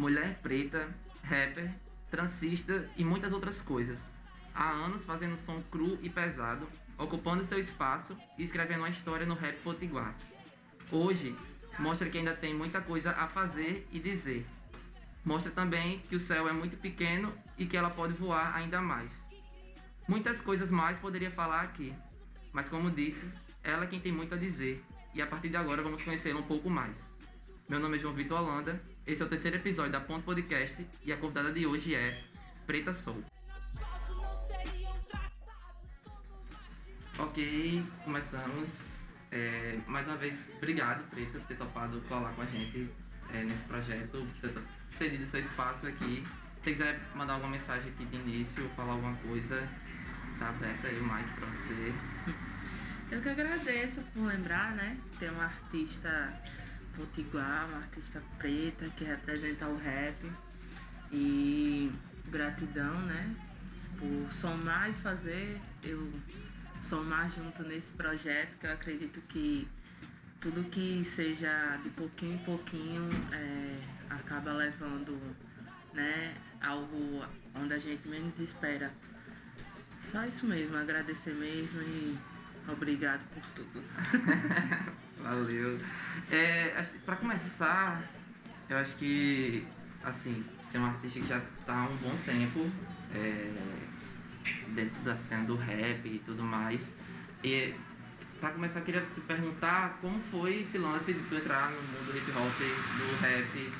mulher preta, rapper, transista e muitas outras coisas. Há anos fazendo som cru e pesado, ocupando seu espaço e escrevendo uma história no rap potiguar. Hoje, mostra que ainda tem muita coisa a fazer e dizer. Mostra também que o céu é muito pequeno e que ela pode voar ainda mais. Muitas coisas mais poderia falar aqui, mas como disse, ela é quem tem muito a dizer, e a partir de agora vamos conhecê-la um pouco mais. Meu nome é João Vitor Holanda, esse é o terceiro episódio da Ponto Podcast e a convidada de hoje é Preta Soul. Ok, começamos. É, mais uma vez, obrigado, Preta, por ter topado colar com a gente é, nesse projeto, por ter cedido seu espaço aqui. Se quiser mandar alguma mensagem aqui de início, falar alguma coisa, tá aberto aí o mic pra você. Eu que agradeço por lembrar, né? Ter uma artista potiguar, uma artista preta que representa o rap. E gratidão, né? Por somar e fazer eu somar junto nesse projeto, que eu acredito que tudo que seja de pouquinho em pouquinho é, acaba levando né, algo onde a gente menos espera. Só isso mesmo, agradecer mesmo e obrigado por tudo. Valeu. É, para começar, eu acho que assim, ser um artista que já está há um bom tempo. É, dentro da cena do rap e tudo mais. E para começar, eu queria te perguntar como foi esse lance de tu entrar no mundo do hip hop, do rap,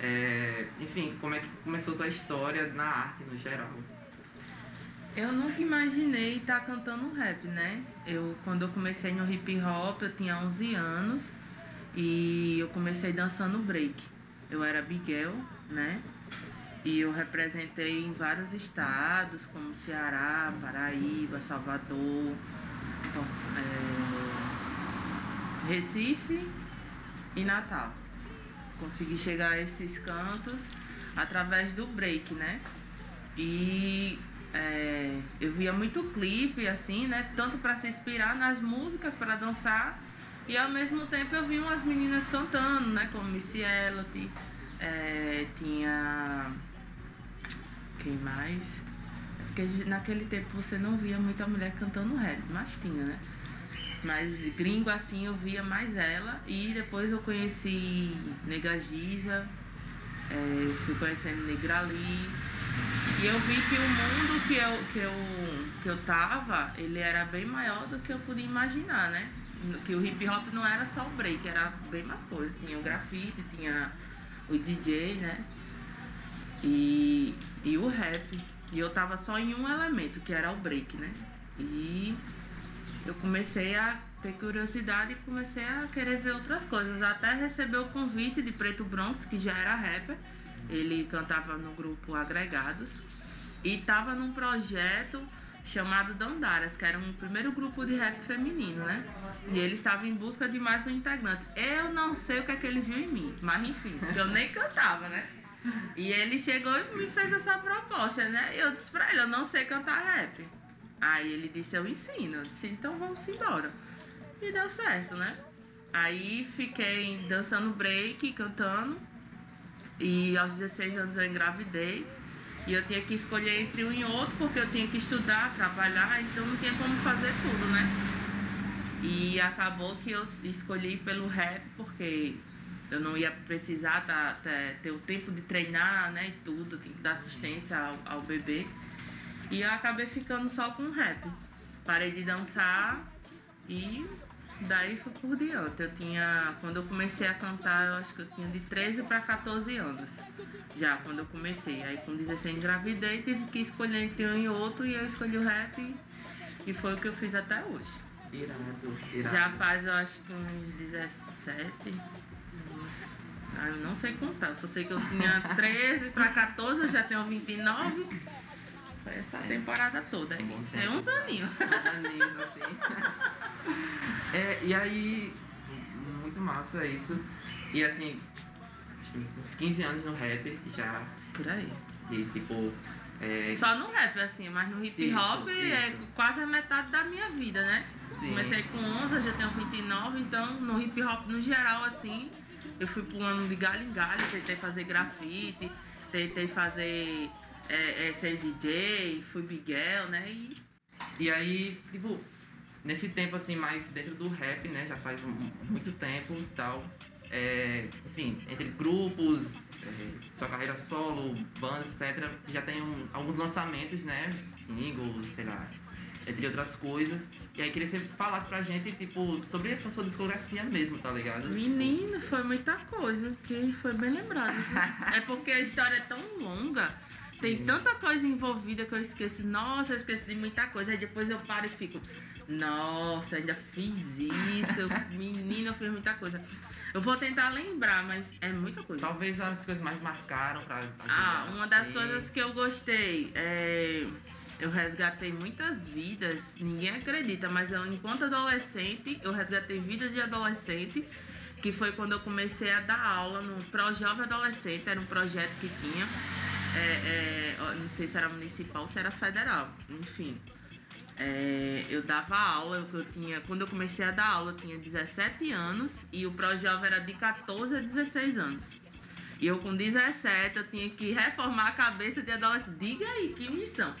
é, enfim, como é que começou tua história na arte no geral? Eu nunca imaginei estar tá cantando rap, né? Eu, quando eu comecei no hip hop, eu tinha 11 anos e eu comecei dançando break. Eu era Biguel, né? E eu representei em vários estados, como Ceará, Paraíba, Salvador, é, Recife e Natal. Consegui chegar a esses cantos através do break, né? E é, eu via muito clipe, assim, né? Tanto para se inspirar nas músicas, para dançar, e ao mesmo tempo eu vi umas meninas cantando, né? Como Missy Elliott, é, tinha quem mais? Porque naquele tempo você não via muita mulher cantando rap, mas tinha, né? Mas gringo assim eu via mais ela. E depois eu conheci Nega Giza, é, eu fui conhecendo Negrali. E eu vi que o mundo que eu, que, eu, que eu tava, ele era bem maior do que eu podia imaginar, né? Que o hip hop não era só o break, era bem mais coisas. Tinha o grafite, tinha o DJ, né? E e o rap. E eu tava só em um elemento, que era o break, né? E eu comecei a ter curiosidade e comecei a querer ver outras coisas. Até receber o convite de Preto Bronx, que já era rapper. Ele cantava no grupo Agregados. E tava num projeto chamado Dandaras, que era um primeiro grupo de rap feminino, né? E ele estava em busca de mais um integrante. Eu não sei o que é que ele viu em mim, mas enfim, eu nem cantava, né? E ele chegou e me fez essa proposta, né? Eu disse pra ele, eu não sei cantar rap. Aí ele disse, eu ensino. Eu disse, então vamos embora. E deu certo, né? Aí fiquei dançando break, cantando. E aos 16 anos eu engravidei. E eu tinha que escolher entre um e outro, porque eu tinha que estudar, trabalhar, então não tinha como fazer tudo, né? E acabou que eu escolhi pelo rap, porque eu não ia precisar tá, tá, ter o tempo de treinar, né, e tudo, tinha que dar assistência ao, ao bebê. E eu acabei ficando só com rap. Parei de dançar e daí foi por diante. Eu tinha, quando eu comecei a cantar, eu acho que eu tinha de 13 para 14 anos. Já quando eu comecei. Aí com 16 engravidei, tive que escolher entre um e outro e eu escolhi o rap e foi o que eu fiz até hoje. Irado, irado. Já faz, eu acho que uns 17, ah, eu não sei contar, eu só sei que eu tinha 13 para 14, eu já tenho 29. Foi essa temporada toda aí. É uns aninhos. Uns aninhos, assim. é, e aí, muito massa isso. E assim, uns 15 anos no rap já. Por aí. E tipo. É... Só no rap, assim, mas no hip hop isso, é isso. quase a metade da minha vida, né? Sim. Comecei com 11, já tenho 29, então no hip hop no geral, assim, eu fui pulando de galho em galho, tentei fazer grafite, tentei fazer é, é, ser DJ, fui Miguel, né? E, e aí, tipo, nesse tempo assim, mais dentro do rap, né? Já faz um, muito tempo e tal. É, enfim, entre grupos, é, sua carreira solo, bandas, etc. Já tem um, alguns lançamentos, né? Singles, sei lá, entre outras coisas. E aí queria que você falasse pra gente, tipo, sobre essa sua discografia mesmo, tá ligado? Menino, foi muita coisa, que foi bem lembrado. é porque a história é tão longa, tem tanta coisa envolvida que eu esqueço. Nossa, eu esqueço de muita coisa. Aí depois eu paro e fico, nossa, ainda fiz isso. Menino, eu fiz muita coisa. Eu vou tentar lembrar, mas é muita coisa. Talvez as coisas mais marcaram pra Ah, uma das coisas que eu gostei é eu resgatei muitas vidas, ninguém acredita, mas eu, enquanto adolescente, eu resgatei vidas de adolescente, que foi quando eu comecei a dar aula no Pro Jovem Adolescente, era um projeto que tinha, é, é, não sei se era municipal ou se era federal, enfim. É, eu dava aula, eu, tinha, quando eu comecei a dar aula, eu tinha 17 anos e o Pro Jovem era de 14 a 16 anos. E eu com 17 eu tinha que reformar a cabeça de adolescente. Diga aí, que missão.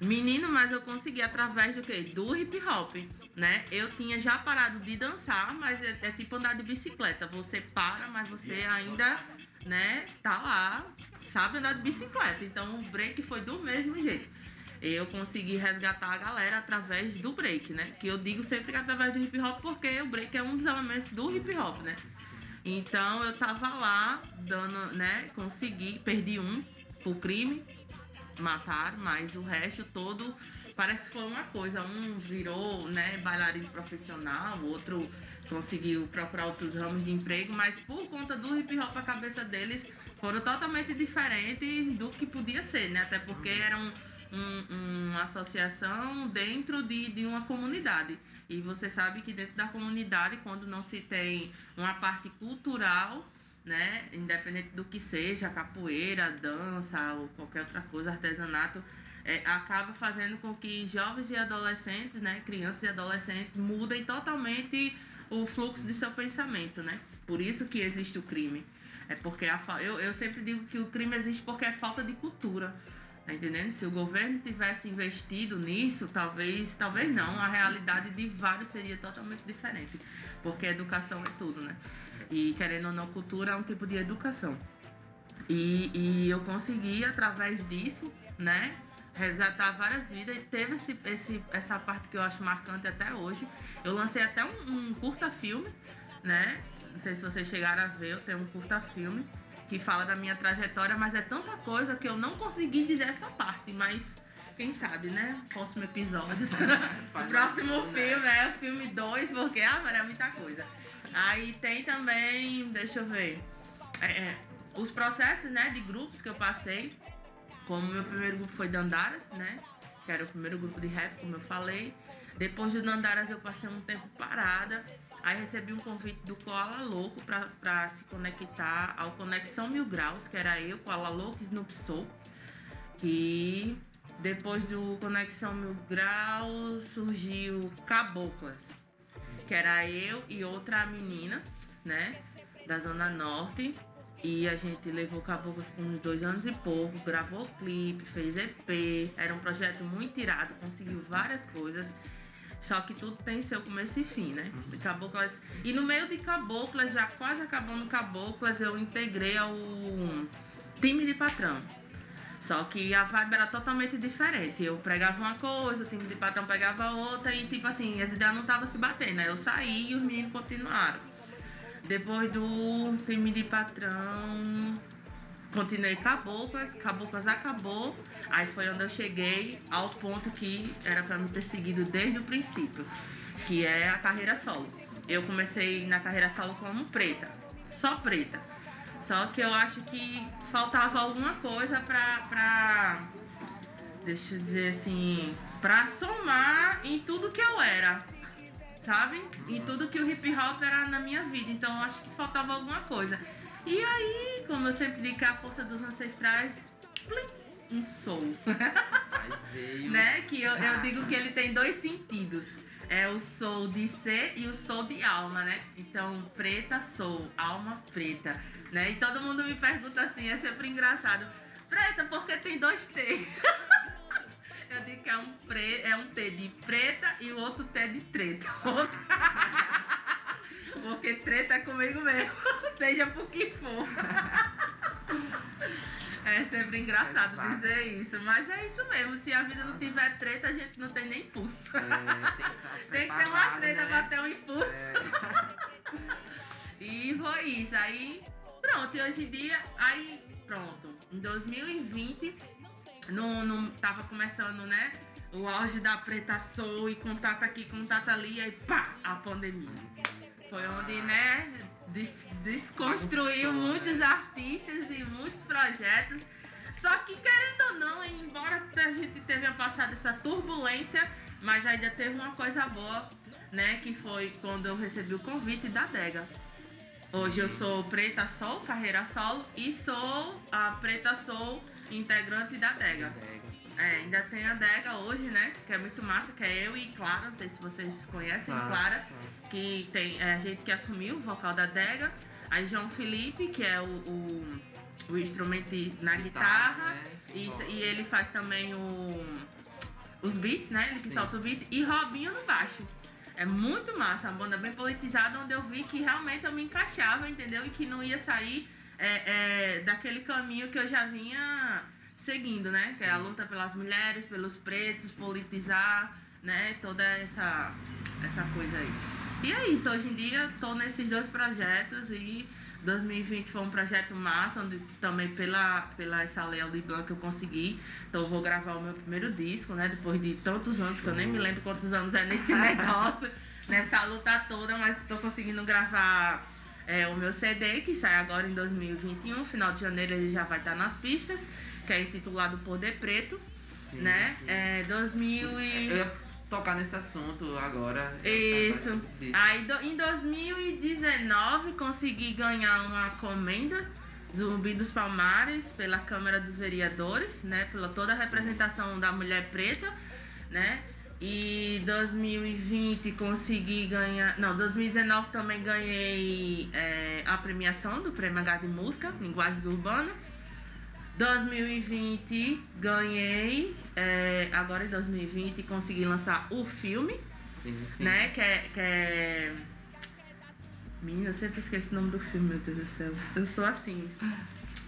Menino, mas eu consegui através do quê? Do hip hop, né? Eu tinha já parado de dançar, mas é, é tipo andar de bicicleta. Você para, mas você ainda, né, tá lá, sabe andar de bicicleta. Então o break foi do mesmo jeito. Eu consegui resgatar a galera através do break, né? Que eu digo sempre que é através do hip hop, porque o break é um dos elementos do hip hop, né? Então eu tava lá dando, né? Consegui, perdi um por crime, matar, mas o resto todo parece que foi uma coisa. Um virou, né, bailarino profissional, o outro conseguiu procurar outros ramos de emprego, mas por conta do hip hop a cabeça deles foram totalmente diferentes do que podia ser, né? Até porque era um, um, uma associação dentro de, de uma comunidade. E você sabe que dentro da comunidade, quando não se tem uma parte cultural, né, independente do que seja, capoeira, dança ou qualquer outra coisa, artesanato, é, acaba fazendo com que jovens e adolescentes, né, crianças e adolescentes, mudem totalmente o fluxo de seu pensamento, né? Por isso que existe o crime. É porque a, eu, eu sempre digo que o crime existe porque é falta de cultura. Tá entendendo? Se o governo tivesse investido nisso, talvez, talvez não, a realidade de vários seria totalmente diferente. Porque educação é tudo, né? E querendo ou não, cultura é um tipo de educação. E, e eu consegui, através disso, né, resgatar várias vidas e teve esse, esse, essa parte que eu acho marcante até hoje. Eu lancei até um, um curta-filme, né? Não sei se vocês chegaram a ver, eu tenho um curta-filme que fala da minha trajetória, mas é tanta coisa que eu não consegui dizer essa parte, mas quem sabe, né? Próximo episódio. o próximo filme é o filme 2, porque ah, é muita coisa. Aí tem também, deixa eu ver, é, é, os processos né, de grupos que eu passei. Como meu primeiro grupo foi Dandaras, né? Que era o primeiro grupo de rap, como eu falei. Depois do Dandaras eu passei um tempo parada. Aí recebi um convite do Koala Louco para se conectar ao Conexão Mil Graus, que era eu, Koala Louco e Snoop Soul. Que depois do Conexão Mil Graus surgiu Caboclas, que era eu e outra menina, né? Da Zona Norte. E a gente levou Caboclas por uns dois anos e pouco, gravou clipe, fez EP. Era um projeto muito irado, conseguiu várias coisas. Só que tudo tem seu começo e fim, né? Caboclas. E no meio de Caboclas, já quase acabando Caboclas, eu integrei ao time de patrão. Só que a vibe era totalmente diferente. Eu pregava uma coisa, o time de patrão pegava outra e tipo assim, as ideias não estavam se batendo. Né? Eu saí e os meninos continuaram. Depois do time de patrão, continuei Caboclas, Caboclas acabou. Aí foi onde eu cheguei ao ponto que era para me ter seguido desde o princípio, que é a carreira solo. Eu comecei na carreira solo como preta, só preta. Só que eu acho que faltava alguma coisa pra, pra deixa eu dizer assim, pra somar em tudo que eu era, sabe? Em tudo que o hip hop era na minha vida. Então eu acho que faltava alguma coisa. E aí, como eu sempre digo, a força dos ancestrais, plim, um soul. né? Que eu, eu digo que ele tem dois sentidos. é o sou de ser e o sou de alma, né? Então, preta sou, alma preta, né? E todo mundo me pergunta assim, é sempre engraçado. Preta, porque tem dois T? Eu digo que é um, pre, é um T de preta e o outro T de treta. Porque treta é comigo mesmo, seja por que for. É sempre engraçado Exato. dizer isso, mas é isso mesmo. Se a vida não tiver treta, a gente não tem nem impulso. É, tem que, ter uma treta né? pra ter um impulso. É, E foi isso. Aí, pronto, e hoje em dia, aí, pronto. Em 2020, no, no, tava começando, né? O auge da Preta Soul e contato aqui, contato ali, aí pá, a pandemia. Foi onde, né, des- desconstruiu muitos artistas e muitos projetos. Só que, querendo ou não, embora a gente tenha passado essa turbulência, mas ainda teve uma coisa boa, né? Que foi quando eu recebi o convite da Dega. Hoje eu sou Preta Soul, carreira solo, e sou a Preta Soul, integrante da Dega. É, ainda tem a Dega hoje, né? Que é muito massa, que é eu e Clara, não sei se vocês conhecem Claro, Clara, claro. que tem é, a gente que assumiu o vocal da Dega, aí João Felipe, que é o, o, o instrumento na Guitarra, guitarra, né? Bom. e ele faz também o, os beats, né? Ele que Sim. solta o beat, e Robinho no baixo. É muito massa, uma banda bem politizada, onde eu vi que realmente eu me encaixava, entendeu? E que não ia sair é, é, daquele caminho que eu já vinha seguindo, né? Que é a luta pelas mulheres, pelos pretos, politizar, né? Toda essa, essa coisa aí. E é isso, hoje em dia tô nesses dois projetos e 2020 foi um projeto massa, onde também pela, pela essa lei Aldir Blanc eu consegui. Então eu vou gravar o meu primeiro disco, né? Depois de tantos anos, que eu nem me lembro quantos anos é nesse negócio, nessa luta toda, mas tô conseguindo gravar é, o meu CD, que sai agora em 2021, final de janeiro ele já vai estar nas pistas, que é intitulado Poder Preto, Sim, né? sim. É, 2000 e... Eu ia tocar nesse assunto agora. Isso. Aí do- em 2019 consegui ganhar uma comenda Zumbi dos Palmares pela Câmara dos Vereadores, né? Pela toda a representação da mulher preta, né? E 2020 consegui ganhar. Não, 2019 também ganhei é, a premiação do Prêmio H de Música, Linguagens Urbanas. 2020 ganhei, é, agora em 2020 consegui lançar o filme, Sim, sim. né? Que é, que é. Menina, eu sempre esqueço o nome do filme, meu Deus do céu. Eu sou assim.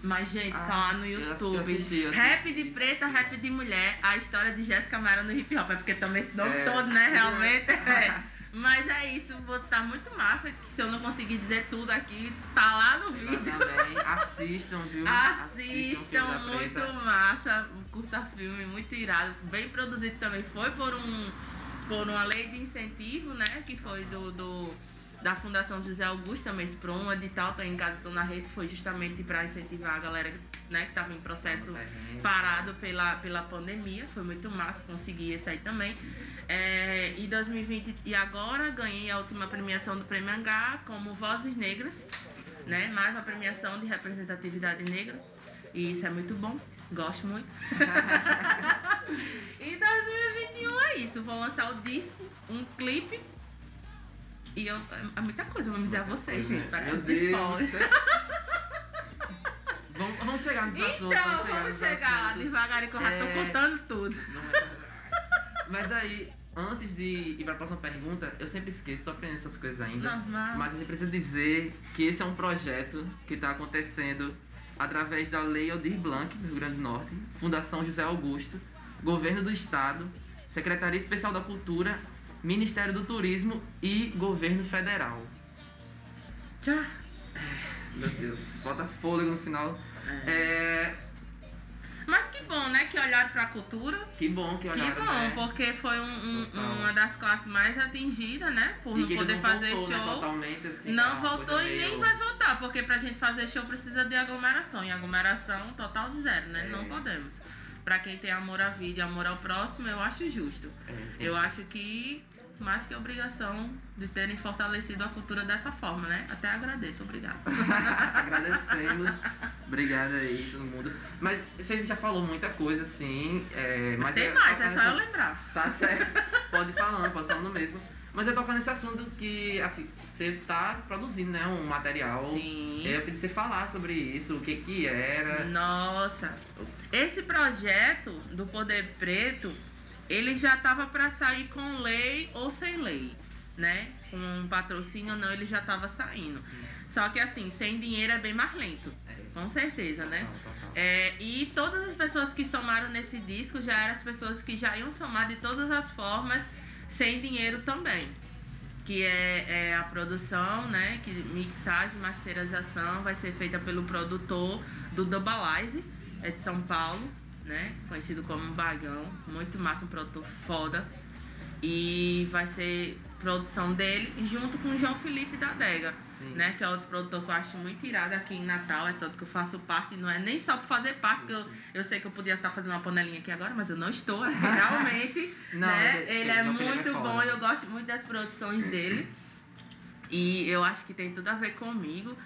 Mas, gente, tá lá no eu YouTube. assisti. Rap de preta, rap de mulher, a história de Jéssica Mara no hip hop. É porque também esse nome É. todo, né? Realmente. É. Mas é isso, tá muito massa. Que se eu não conseguir dizer tudo aqui, tá lá no Eu vídeo. também. Assistam, viu? Assistam, da muito massa, um curta filme, muito irado, bem produzido também. Foi por um por uma lei de incentivo, né? Que foi do, do da Fundação José Augusto também, por um edital, tô em casa, tô na rede, foi justamente para incentivar a galera né, que tava em processo Terreno. parado pela, pela pandemia. Foi muito massa conseguir esse aí também. É, e 2020 e agora ganhei a última premiação do Prêmio H como Vozes Negras, né? Mais uma premiação de representatividade negra. E isso é muito bom. Gosto muito. e 2021 é isso. Vou lançar o disco, um clipe. E eu, é muita coisa, vamos dizer a vocês, gente. Para Meu de spoiler. Vamos, vamos chegar nos assuntos. Então, vamos chegar, lá devagarinho que eu já tô É. contando tudo. É. Mas aí, antes de ir pra próxima pergunta, eu sempre esqueço, tô aprendendo essas coisas ainda. Normal. Mas a gente precisa dizer que esse é um projeto que está acontecendo através da Lei Aldir Blanc, do Rio Grande do Norte, Fundação José Augusto, Governo do Estado, Secretaria Especial da Cultura, Ministério do Turismo e Governo Federal. Tchau. Meu Deus, bota fôlego no final. É, Mas que bom, né? Que olharam pra cultura. que bom que Que olharam, bom, né? porque foi um- um- uma das classes mais atingidas, né? Por E não que poder não fazer voltou, né, show. totalmente, assim, não voltou e nem meio- vai voltar, porque pra gente fazer show precisa de aglomeração. E aglomeração total de zero, né? É. Não podemos. Pra quem tem amor à vida e amor ao próximo, eu acho justo. É, Eu acho que mais que obrigação de terem fortalecido a cultura dessa forma, né? Até agradeço, obrigada. Agradecemos. Obrigado aí, todo mundo. Mas você já falou muita coisa, assim. É, mas Tem é- mais, é só eu lembrar. Tá certo. pode ir falando, pode ir falando mesmo. Mas eu toco nesse assunto que, assim, você tá produzindo, né, um material. Sim. Eu pedi você falar sobre isso, o que que era. Nossa, esse projeto do Poder Preto, ele já tava para sair com lei ou sem lei, né? Com um patrocínio ou não, ele já tava saindo. Só que assim, sem dinheiro é bem mais lento. Com certeza, né? É, e todas as pessoas que somaram nesse disco já eram as pessoas que já iam somar de todas as formas, sem dinheiro também. Que é, é a produção, né? Que mixagem, masterização vai ser feita pelo produtor do Dubalize, é de São Paulo, né? Conhecido como Bagão. Muito massa, um produtor foda. E vai ser produção dele junto com o João Felipe da Adega Sim. né? Que é outro produtor que eu acho muito irado aqui em Natal, é tanto que eu faço parte, não é nem só por fazer parte, porque eu, eu sei que eu podia estar fazendo uma panelinha aqui agora, mas eu não estou, que realmente, Não, né? é- Ele é- é muito bom, eu gosto muito das produções dele. E eu acho que tem tudo a ver comigo.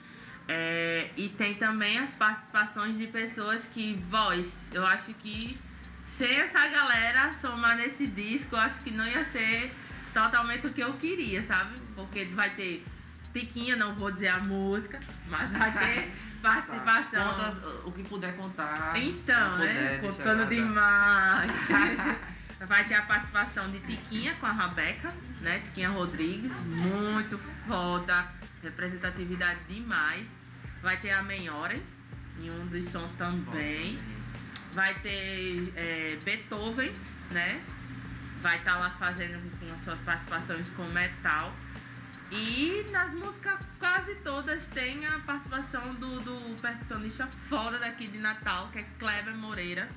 É, e tem também as participações de pessoas que, voz, eu acho que sem essa galera somar nesse disco, eu acho que não ia ser totalmente o que eu queria, sabe? Porque vai ter Tiquinha, não vou dizer a música, mas vai ter participação. Conta o que puder contar. Então, né? Contando demais. Vai ter a participação de Tiquinha com a Rabeca, né? Tiquinha Rodrigues, muito foda, representatividade demais. Vai ter a Menhore em um dos sons também. Vai ter é, Beethoven, né? Vai estar lá fazendo com as suas participações com metal. E nas músicas quase todas tem a participação do, do percussionista foda daqui de Natal, que é Kleber Moreira.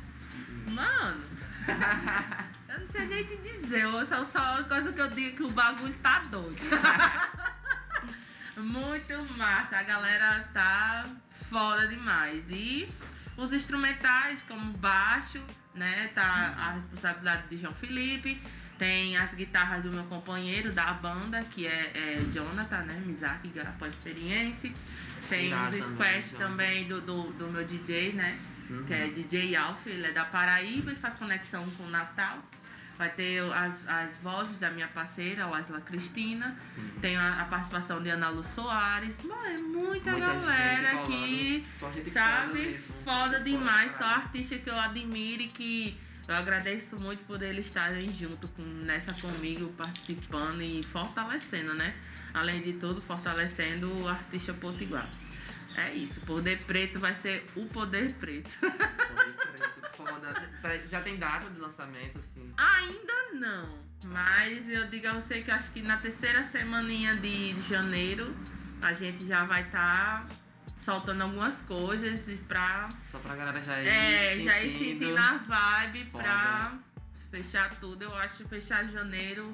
Mano, eu não sei nem te dizer, eu só, só coisa que eu digo que o bagulho tá doido. Muito massa, a galera tá foda demais. E os instrumentais, como baixo, né? Tá a responsabilidade de João Felipe. Tem as guitarras do meu companheiro da banda, que é, é Jonathan, né? Mizaki, após experiência. Tem os também, squash Jonathan. também do, do, do meu DJ, né? Uhum. Que é DJ Alf, ele é da Paraíba e faz conexão com o Natal. Vai ter as, as vozes da minha parceira, Lasla Cristina. Tem a, a participação de Ana Lu Soares. Mano, é muita, Muita galera aqui. foda Sabe? Foda Gente demais. foda, Só artista que eu admiro e que eu agradeço muito por eles estarem junto com, nessa comigo, participando e fortalecendo, né? Além de tudo, fortalecendo o artista potiguar. É isso, Poder Preto vai ser o Poder Preto. Poder preto, Já tem data de lançamento, assim. Ainda não, mas eu digo a você que acho que na terceira semaninha de, de janeiro a gente já vai estar soltando algumas coisas pra Só pra galera já ir. É, já ir sentindo. sentindo a vibe Foda. pra fechar tudo. Eu acho fechar janeiro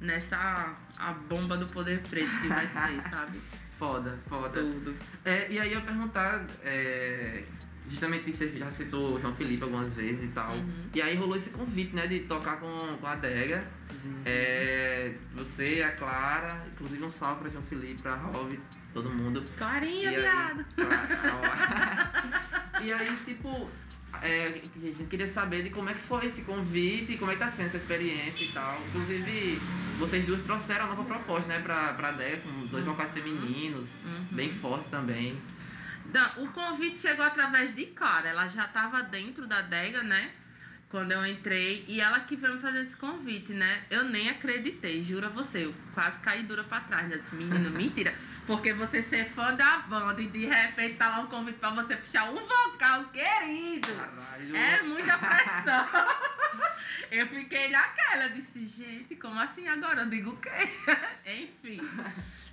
nessa a bomba do poder preto que vai ser, sabe? Foda, foda. Tudo. É, e aí eu perguntar, é, justamente você já citou o João Felipe algumas vezes e tal. Uhum. E aí rolou esse convite, né, de tocar com, com a Adega. É, você, a Clara, inclusive um salve pra João Felipe, pra Rob, todo mundo. Clarinha, E viado. E aí, tipo, é, a gente queria saber de como é que foi esse convite, como é que tá sendo essa experiência e tal. Inclusive, vocês duas trouxeram a nova proposta, né, pra, pra Adega, com dois vocais femininos, Uhum. bem fortes também. O convite chegou através de Clara. Ela já estava dentro da adega, né? Quando eu entrei. E ela que veio me fazer esse convite, né? Eu nem acreditei, juro a você. Eu quase caí dura pra trás. Disse, menino, mentira. Porque você ser fã da banda e de repente tá lá um convite pra você puxar um vocal, querido. Caralho. É muita pressão. eu fiquei naquela, disse, gente, como assim agora? Eu digo o quê? Enfim.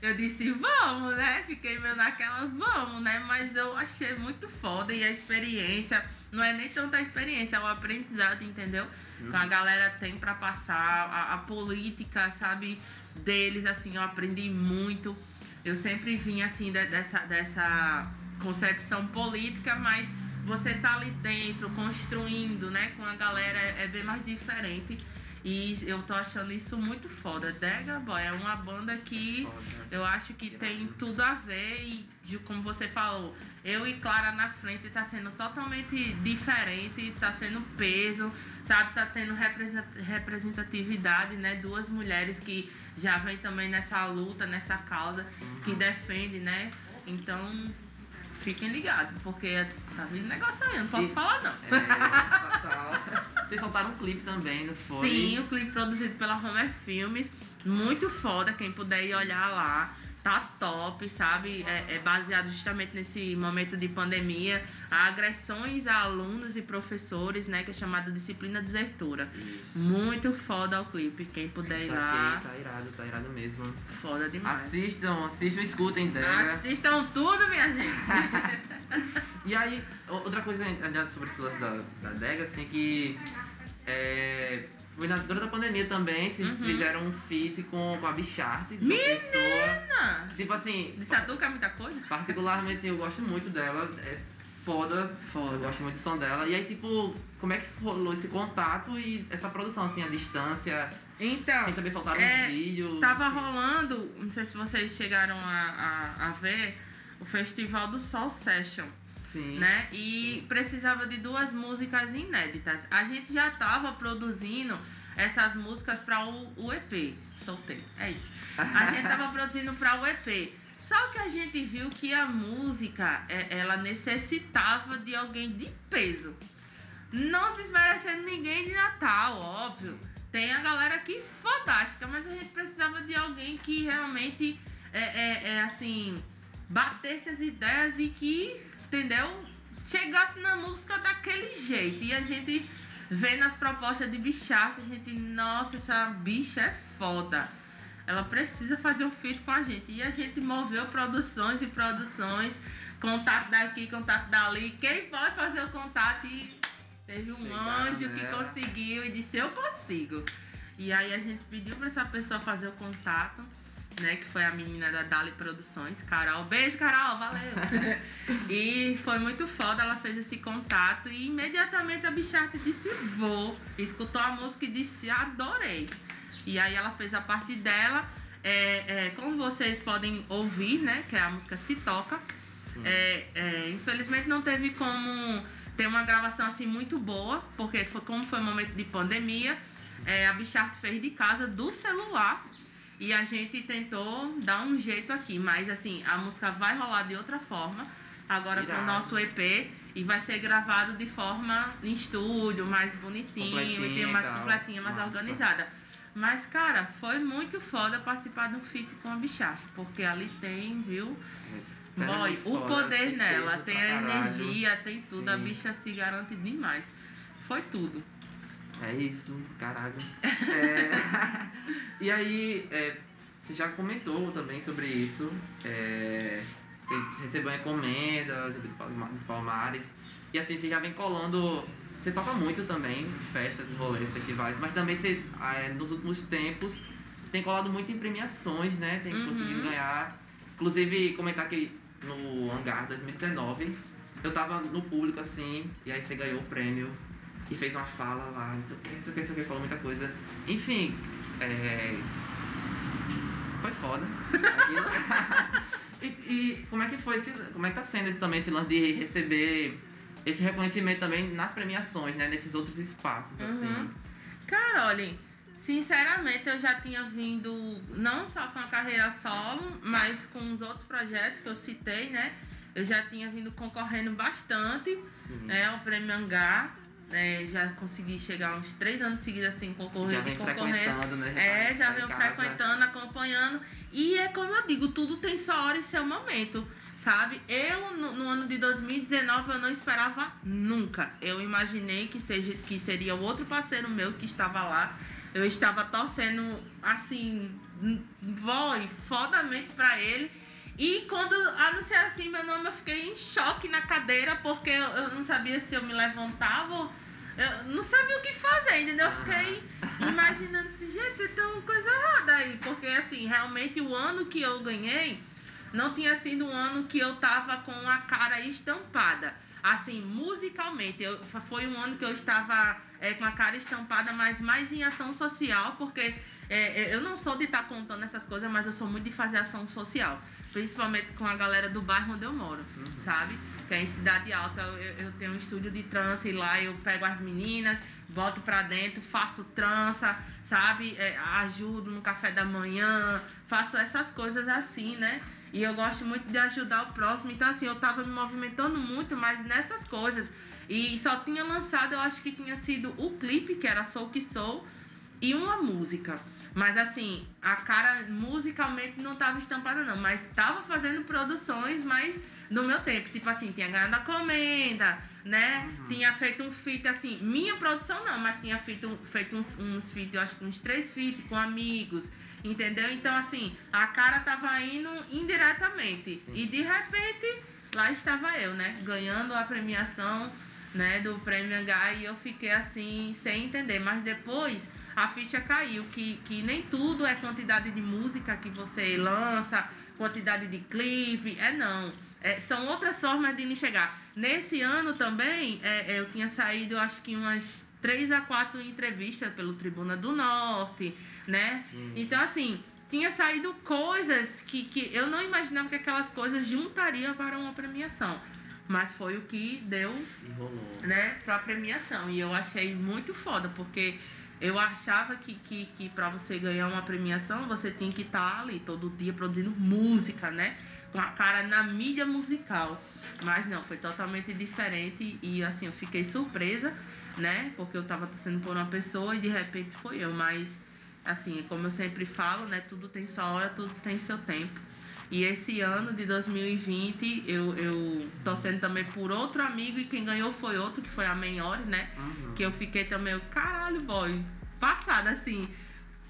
Eu disse, vamos, né? Fiquei meio naquela, vamos, né? Mas eu achei muito foda e a experiência, não é nem tanta experiência, é o aprendizado, entendeu? Que a galera tem pra passar, a, a política, sabe, deles, assim, eu aprendi muito. Eu sempre vim, assim, de- dessa, dessa concepção política, mas você tá ali dentro, construindo, né, com a galera, é, é bem mais diferente. E eu tô achando isso muito foda. Dega Boy é uma banda que Foda. eu acho que tem tudo a ver e de como você falou, eu e Clara na frente tá sendo totalmente diferente, tá sendo peso, sabe? Tá tendo represent- representatividade, né? Duas mulheres que já vêm também nessa luta, nessa causa, que defende, né? Então, fiquem ligados, porque tá vindo negócio aí, eu não posso E- falar não. É. Vocês soltaram um clipe também, não foi? Sim, o clipe produzido pela Homer Filmes, muito foda, quem puder ir olhar lá. Tá top, sabe? É, é baseado justamente nesse momento de pandemia. Há agressões a alunos e professores, né? Que é chamada disciplina desertora. Isso. Muito foda o clipe. Quem puder ir lá, tá irado, tá irado mesmo. foda demais. Assistam, assistam, escutem Dega. Assistam tudo, minha gente. E aí, outra coisa sobre esse lance da, da Dega, assim, que é, foi na, durante a pandemia também, vocês Uhum. fizeram um feat com, com a Bichart, de uma pessoa. Tipo assim, Disse a tu que é muita coisa? particularmente assim, eu gosto muito dela, é foda, Foda. eu gosto muito do som dela. E aí, tipo, como é que rolou esse contato e essa produção, assim, a distância? Então, Vocês também soltaram é, um vídeo? Tava rolando, não sei se vocês chegaram a, a, a ver, o Festival do Sol Session, Sim. né? E precisava de duas músicas inéditas. A gente já tava produzindo essas músicas para o, o EP. Soltei, é isso. A gente tava produzindo para o EP. Só que a gente viu que a música, é, ela necessitava de alguém de peso. Não desmerecendo ninguém de Natal, óbvio. Tem a galera aqui fantástica, mas a gente precisava de alguém que realmente é, é, é, assim batesse as ideias e que, entendeu? Chegasse na música daquele jeito. E a gente vê nas propostas de bichata, a gente, nossa, essa bicha é foda. Ela precisa fazer um feat com a gente. E a gente moveu produções e produções, contato daqui, contato dali. Quem pode fazer o contato e teve um Chegaram anjo que nela. conseguiu e disse eu consigo. E aí a gente pediu pra essa pessoa fazer o contato, né? Que foi a menina da Dali Produções, Carol. Beijo, Carol, valeu! e foi muito foda, ela fez esse contato e imediatamente a bichata disse vou. Escutou a música e disse adorei. E aí ela fez a parte dela. É, é, como vocês podem ouvir, né? Que é a música Se Toca. É, é, infelizmente não teve como ter uma gravação assim muito boa, porque foi, como foi um momento de pandemia, é, a Bichart fez de casa do celular e a gente tentou dar um jeito aqui, mas assim, a música vai rolar de outra forma, agora com o Irado. nosso EP, e vai ser gravado de forma em estúdio, mais bonitinho, e tem mais tal. completinha, mais Massa. organizada. Mas, cara, foi muito foda participar de um feat com a Bichart, porque ali tem, viu? É Boy, o foda, poder tem nela, tem a caralho. energia, tem tudo. A Sim. bicha se garante demais. Foi tudo. É isso, caralho. É, e aí, é, você já comentou também sobre isso. É, você recebeu encomenda dos Palmares. E assim, você já vem colando. Você toca muito também festas, rolês, festivais, mas também você, é, nos últimos tempos, tem colado muito em premiações, né? Tem Uhum. conseguido ganhar. Inclusive, comentar que no Hangar 2019, eu tava no público assim, e aí você ganhou o prêmio e fez uma fala lá, não sei o que, não sei o que, não sei o que, falou muita coisa. Enfim, é... foi foda. e, e como é que foi esse, como é que tá sendo esse, também esse lance de receber esse reconhecimento também nas premiações, né? Nesses outros espaços, assim. Uhum. Cara, olhem, sinceramente eu já tinha vindo não só com a carreira solo, mas com os outros projetos que eu citei, né? Eu já tinha vindo concorrendo bastante, né? O Prêmio Hangar. Né? já consegui chegar uns três anos seguidos assim, concorrendo vem e concorrendo. né? É, já em venho casa. frequentando, acompanhando. E é como eu digo, tudo tem sua hora e seu momento, sabe? Eu, no, no ano de 2019, eu não esperava nunca. Eu imaginei que, seja, que seria o outro parceiro meu que estava lá. Eu estava torcendo, assim, boy, fodamente pra ele. E quando anunciaram assim meu nome, eu fiquei em choque na cadeira, porque eu, não sabia se eu me levantava ou eu não sabia o que fazer, entendeu? Eu fiquei imaginando assim, gente, tem uma coisa errada aí. Porque, assim, realmente o ano que eu ganhei não tinha sido um ano que eu tava com a cara estampada. assim, musicalmente, eu, foi um ano que eu estava é, com a cara estampada, mas mais em ação social, porque é, é eu não sou de estar tá contando essas coisas, mas eu sou muito de fazer ação social. Principalmente com a galera do bairro onde eu moro, uhum. sabe? Que é em Cidade Alta, eu, eu tenho um estúdio de trança e lá eu pego as meninas, boto pra dentro, faço trança, sabe? É, ajudo no café da manhã, faço essas coisas assim, né? E eu gosto muito de ajudar o próximo. Então, assim, eu tava me movimentando muito mais nessas coisas. E só tinha lançado, eu acho que tinha sido o clipe, que era Soul Que Sou, e uma música. Mas assim, a cara musicalmente não tava estampada, não. Mas tava fazendo produções, mas no meu tempo. Tipo assim, tinha ganhado a comenda, né? Uhum. Tinha feito um feat, assim, minha produção não, mas tinha feito, feito uns, uns feat, eu acho que uns três feat com amigos. Entendeu? Então, assim, a cara tava indo indiretamente. Sim. E de repente, lá estava eu, né? Ganhando a premiação, né? Do Prêmio H e eu fiquei assim, sem entender. Mas depois a ficha caiu, que, que nem tudo é quantidade de música que você lança, quantidade de clipe. É não. É, são outras formas de chegar. Nesse ano também, é, eu tinha saído, acho que umas três a quatro entrevistas pelo Tribuna do Norte, né? Sim. Então, assim, tinha saído coisas que, que eu não imaginava que aquelas coisas juntariam para uma premiação. Mas foi o que deu Enrolou. né, para a premiação. E eu achei muito foda, porque eu achava que, que, que para você ganhar uma premiação, você tinha que estar tá ali todo dia produzindo música, né? Com a cara na mídia musical. Mas não, foi totalmente diferente e assim, eu fiquei surpresa né? Porque eu tava torcendo por uma pessoa e de repente foi eu. Mas, assim, como eu sempre falo, né? Tudo tem sua hora, tudo tem seu tempo. E esse ano de 2020, eu, eu torcendo também por outro amigo e quem ganhou foi outro, que foi a Menhore, né? Uhum. Que eu fiquei também, caralho, boy, passada assim,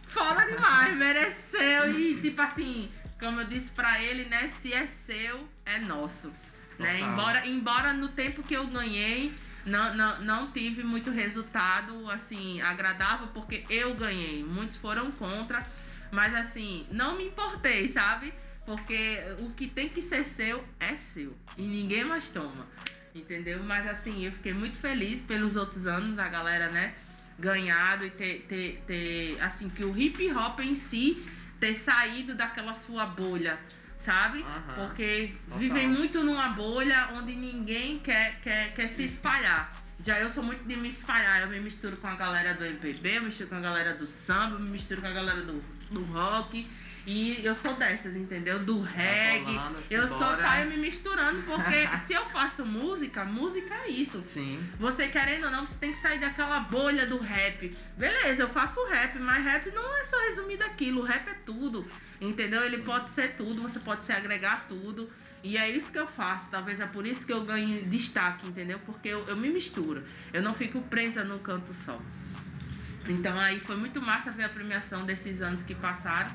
foda demais, mereceu. E tipo assim, como eu disse pra ele, né? Se é seu, é nosso. Né? Embora, embora no tempo que eu ganhei, não, não, não tive muito resultado assim agradável porque eu ganhei. Muitos foram contra, mas assim, não me importei, sabe? Porque o que tem que ser seu é seu e ninguém mais toma. Entendeu? Mas assim, eu fiquei muito feliz pelos outros anos, a galera, né, ganhado e ter, ter, ter assim, que o hip hop em si ter saído daquela sua bolha sabe? Uhum. Porque Total. vivem muito numa bolha onde ninguém quer, quer, quer se espalhar. Já eu sou muito de me espalhar, eu me misturo com a galera do MPB, eu me misturo com a galera do samba, eu me misturo com a galera do, do rock. E eu sou dessas, entendeu? Do tá reggae. eu só saio me misturando, porque se eu faço música, música é isso. Sim. Você querendo ou não, você tem que sair daquela bolha do rap. Beleza, eu faço rap, mas rap não é só resumir daquilo. O rap é tudo. Entendeu? Ele pode ser tudo, você pode se agregar tudo. E é isso que eu faço. Talvez é por isso que eu ganho destaque, entendeu? Porque eu, eu me misturo. Eu não fico presa num canto só. Então aí foi muito massa ver a premiação desses anos que passaram.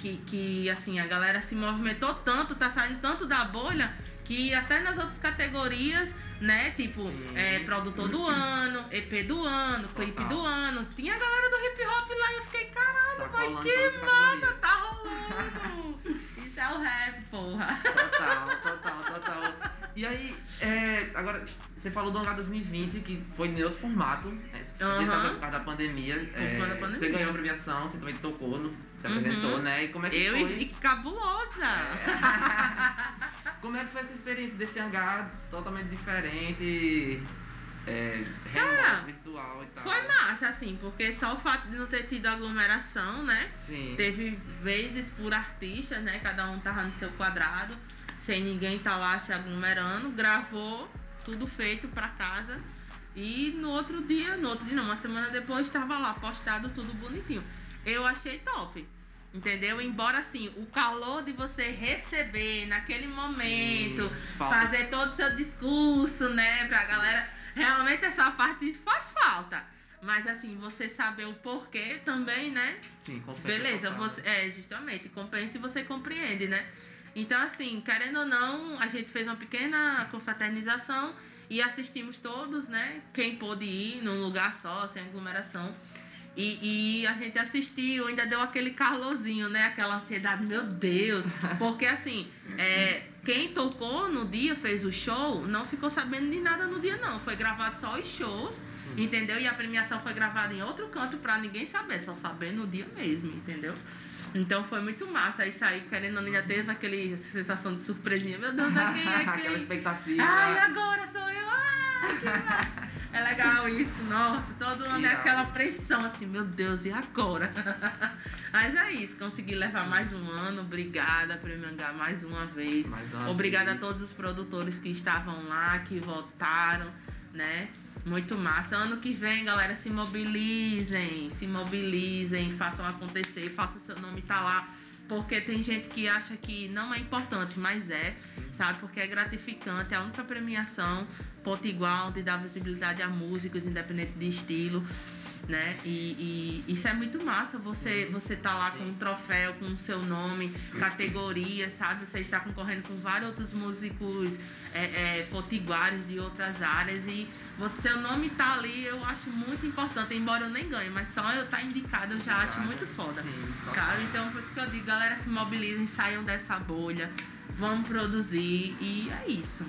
Que, que assim, a galera se movimentou tanto, tá saindo tanto da bolha, que até nas outras categorias né? Tipo, é, produtor do ano, EP do ano, clipe do ano. Tinha a galera do hip hop lá e eu fiquei, caralho, tá vai que massa, tá rolando! Isso é o rap, porra. Total, total, total. E aí, é, agora, você falou do Hangar 2020, que foi em outro formato, né? Uhum. Por causa da pandemia. É, da pandemia. Você ganhou a premiação, você também tocou, no, se apresentou, uhum. né? E como é que eu foi? Eu e cabulosa! É. Como é que foi essa experiência desse hangar totalmente diferente? É, Cara, virtual e tal. Foi massa, assim, porque só o fato de não ter tido aglomeração, né? Sim. Teve vezes por artista, né? Cada um tava no seu quadrado, sem ninguém estar tá lá se aglomerando, gravou, tudo feito pra casa. E no outro dia, no outro dia não, uma semana depois estava lá postado tudo bonitinho. Eu achei top. Entendeu? Embora assim, o calor de você receber naquele momento, Sim, fazer todo o seu discurso, né, pra galera, realmente essa parte faz falta. Mas assim, você saber o porquê também, né? Sim, compensa. Beleza, você, é, justamente, compensa e você compreende, né? Então, assim, querendo ou não, a gente fez uma pequena confraternização e assistimos todos, né? Quem pôde ir num lugar só, sem aglomeração. E, e, a gente assistiu, ainda deu aquele calorzinho, né? Aquela ansiedade, meu Deus. Porque assim, é, quem tocou no dia, fez o show, não ficou sabendo de nada no dia, não. Foi gravado só os shows, Sim. entendeu? E a premiação foi gravada em outro canto pra ninguém saber, só saber no dia mesmo, entendeu? Então foi muito massa. Aí sair, querendo ou não, ainda teve aquele sensação de surpresinha. Meu Deus, é quem? É quem? Aquela expectativa. Ai, agora sou eu. Ai, que é legal isso, nossa, todo mundo é aquela pressão assim, meu Deus, e agora? Mas é isso, consegui levar mais um ano, obrigada Premiangá mais uma vez. Mais uma obrigada vez. a todos os produtores que estavam lá, que votaram, né? Muito massa. Ano que vem, galera, se mobilizem, se mobilizem, façam acontecer, façam seu nome estar tá lá porque tem gente que acha que não é importante, mas é, sabe? Porque é gratificante. É a única premiação potiguar onde dá visibilidade a músicos, independente de estilo né? E, e, isso é muito massa. Você você tá lá com um troféu, com o seu nome, categoria, sabe? Você está concorrendo com vários outros músicos é, é, potiguares de outras áreas e você, seu nome tá ali, eu acho muito importante. Embora eu nem ganhe, mas só eu estar tá indicado eu já acho muito foda, Sim, sabe? Então, por isso que eu digo, galera, se mobilizem, saiam dessa bolha, vamos produzir e é isso.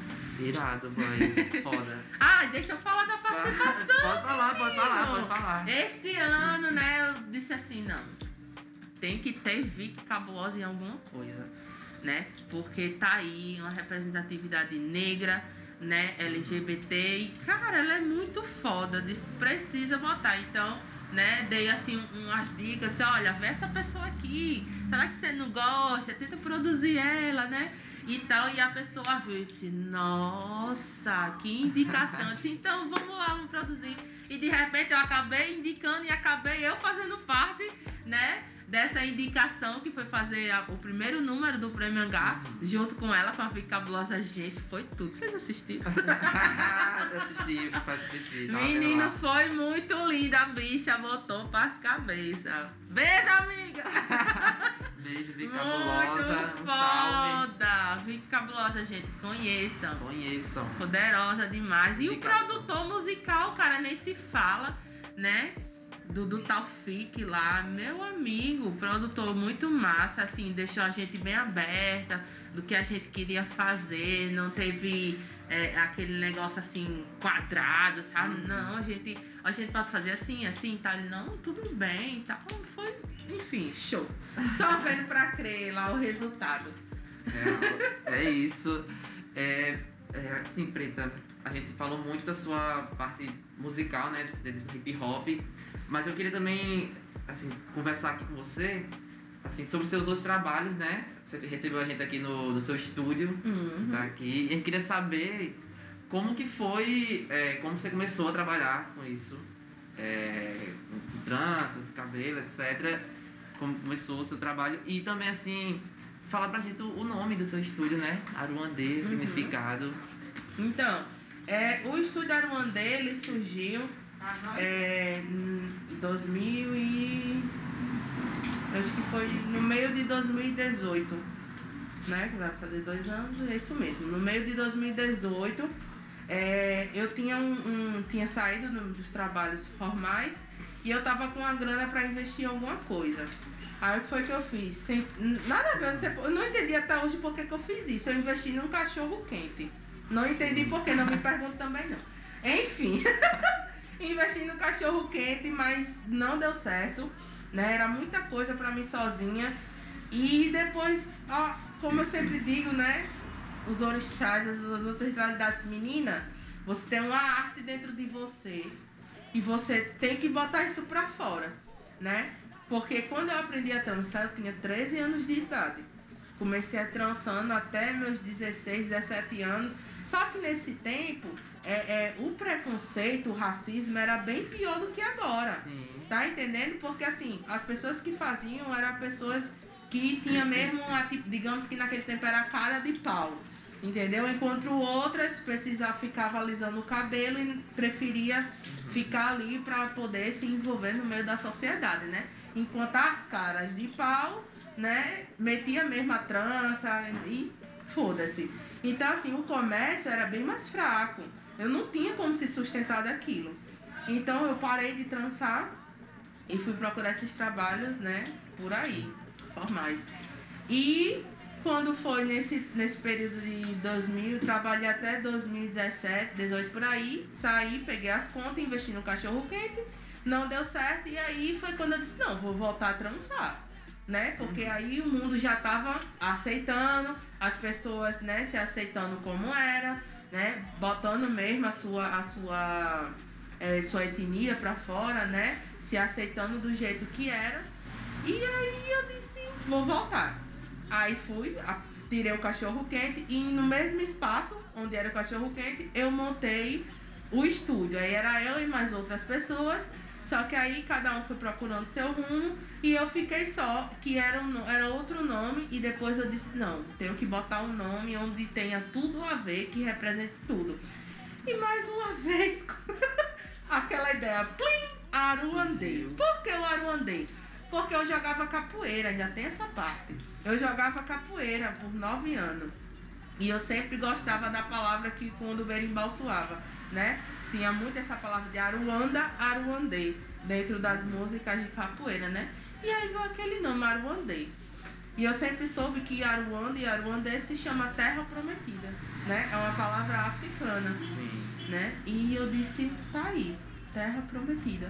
Irado, mãe. Foda. ah, deixa eu falar da participação. pode falar, pode falar, pode falar. Este ano, né, eu disse assim, não. Tem que ter Vic Cabulosa em alguma coisa, né? Porque tá aí uma representatividade negra, né, LGBT e, cara, ela é muito foda, disse, precisa botar. Então, né, dei assim umas dicas, assim, olha, vê essa pessoa aqui, será que você não gosta? Tenta produzir ela, né? E tal. E a pessoa viu e disse, nossa, que indicação. Eu disse, então vamos lá, vamos produzir. E de repente eu acabei indicando e acabei eu fazendo parte, né? Dessa indicação que foi fazer a, o primeiro número do Prêmio H, junto com ela, com a Fica Cabulosa. Gente, foi tudo. Vocês assistiram? assisti, assisti. Menina, foi muito linda. A bicha botou as cabeças. Beijo, amiga! Beijo, Vic Cabulosa. Muito foda! Um Vic Cabulosa, gente, conheçam. Conheçam. Poderosa demais. E o produtor musical, cara, nem se fala, né? Do, do Taufik lá, meu amigo, produtor muito massa, assim, deixou a gente bem aberta do que a gente queria fazer, não teve é, aquele negócio assim, quadrado, sabe? Uhum. Não, a gente, a gente pode fazer assim, assim, tá? Não, tudo bem, tá? Foi, enfim, show. Só vendo pra crer lá o resultado. É, é isso. É, é, assim, Preta, a gente falou muito da sua parte musical, né? De hip hop. Mas eu queria também, assim, conversar aqui com você, assim, sobre seus outros trabalhos, né? Você recebeu a gente aqui no, no seu estúdio, uhum. tá aqui. E a gente queria saber como que foi, é, como você começou a trabalhar com isso, é, com tranças, cabelo, etc. Como começou o seu trabalho e também, assim, falar pra gente o nome do seu estúdio, né? Aruandê, uhum. significado. Então, é, o estúdio Aruandê, ele surgiu é, em 2000 e acho que foi no meio de 2018, né? Que vai fazer dois anos, é isso mesmo. No meio de 2018, é, eu tinha, um, um tinha saído dos trabalhos formais e eu tava com a grana para investir em alguma coisa. Aí o que foi que eu fiz? Sem, nada a ver, eu não entendi até hoje por que, que eu fiz isso. Eu investi num cachorro quente. Não entendi por que, não me pergunto também não. Enfim, investi no cachorro quente, mas não deu certo né? Era muita coisa para mim sozinha. E depois, ó, como eu sempre digo, né? Os orixás, as, as outras das meninas, você tem uma arte dentro de você e você tem que botar isso pra fora, né? Porque quando eu aprendi a trançar, eu tinha 13 anos de idade. Comecei a trançando até meus 16, 17 anos. Só que nesse tempo, é, é, o preconceito, o racismo era bem pior do que agora. Sim. Tá entendendo? Porque assim, as pessoas que faziam eram pessoas que tinham mesmo, a, digamos que naquele tempo era cara de pau. Entendeu? Enquanto outras precisavam ficar alisando o cabelo e preferia ficar ali para poder se envolver no meio da sociedade, né? Enquanto as caras de pau, né, metia mesmo a trança e foda-se. Então, assim, o comércio era bem mais fraco. Eu não tinha como se sustentar daquilo. Então eu parei de trançar E fui procurar esses trabalhos, né, por aí, formais. E quando foi nesse, nesse período de 2000, trabalhei até 2017, 18 por aí, saí, peguei as contas, investi no cachorro quente, não deu certo, e aí foi quando eu disse, não, vou voltar a transar. Né? Porque uhum. aí o mundo já estava aceitando, as pessoas, né, se aceitando como era, né? Botando mesmo a sua, a sua, é, sua etnia para fora, né? Se aceitando do jeito que era. E aí eu disse, vou voltar. Aí fui, tirei o cachorro quente e no mesmo espaço onde era o cachorro quente, eu montei o estúdio. Aí era eu e mais outras pessoas. Só que aí cada um foi procurando seu rumo e eu fiquei só, que era, um, era outro nome, e depois eu disse, não, tenho que botar um nome onde tenha tudo a ver, que represente tudo. E mais uma vez, aquela ideia, plim, Aruandei. Por que o Aruandei? Porque eu jogava capoeira, ainda tem essa parte. Eu jogava capoeira por nove anos. E eu sempre gostava da palavra que quando o berimbau suava, né? Tinha muito essa palavra de Aruanda, Aruandê, dentro das músicas de capoeira, né? E aí veio aquele nome, Aruandê. E eu sempre soube que Aruanda e Aruandê se chama Terra Prometida, né? É uma palavra africana, Sim. né? E eu disse, tá aí, Terra Prometida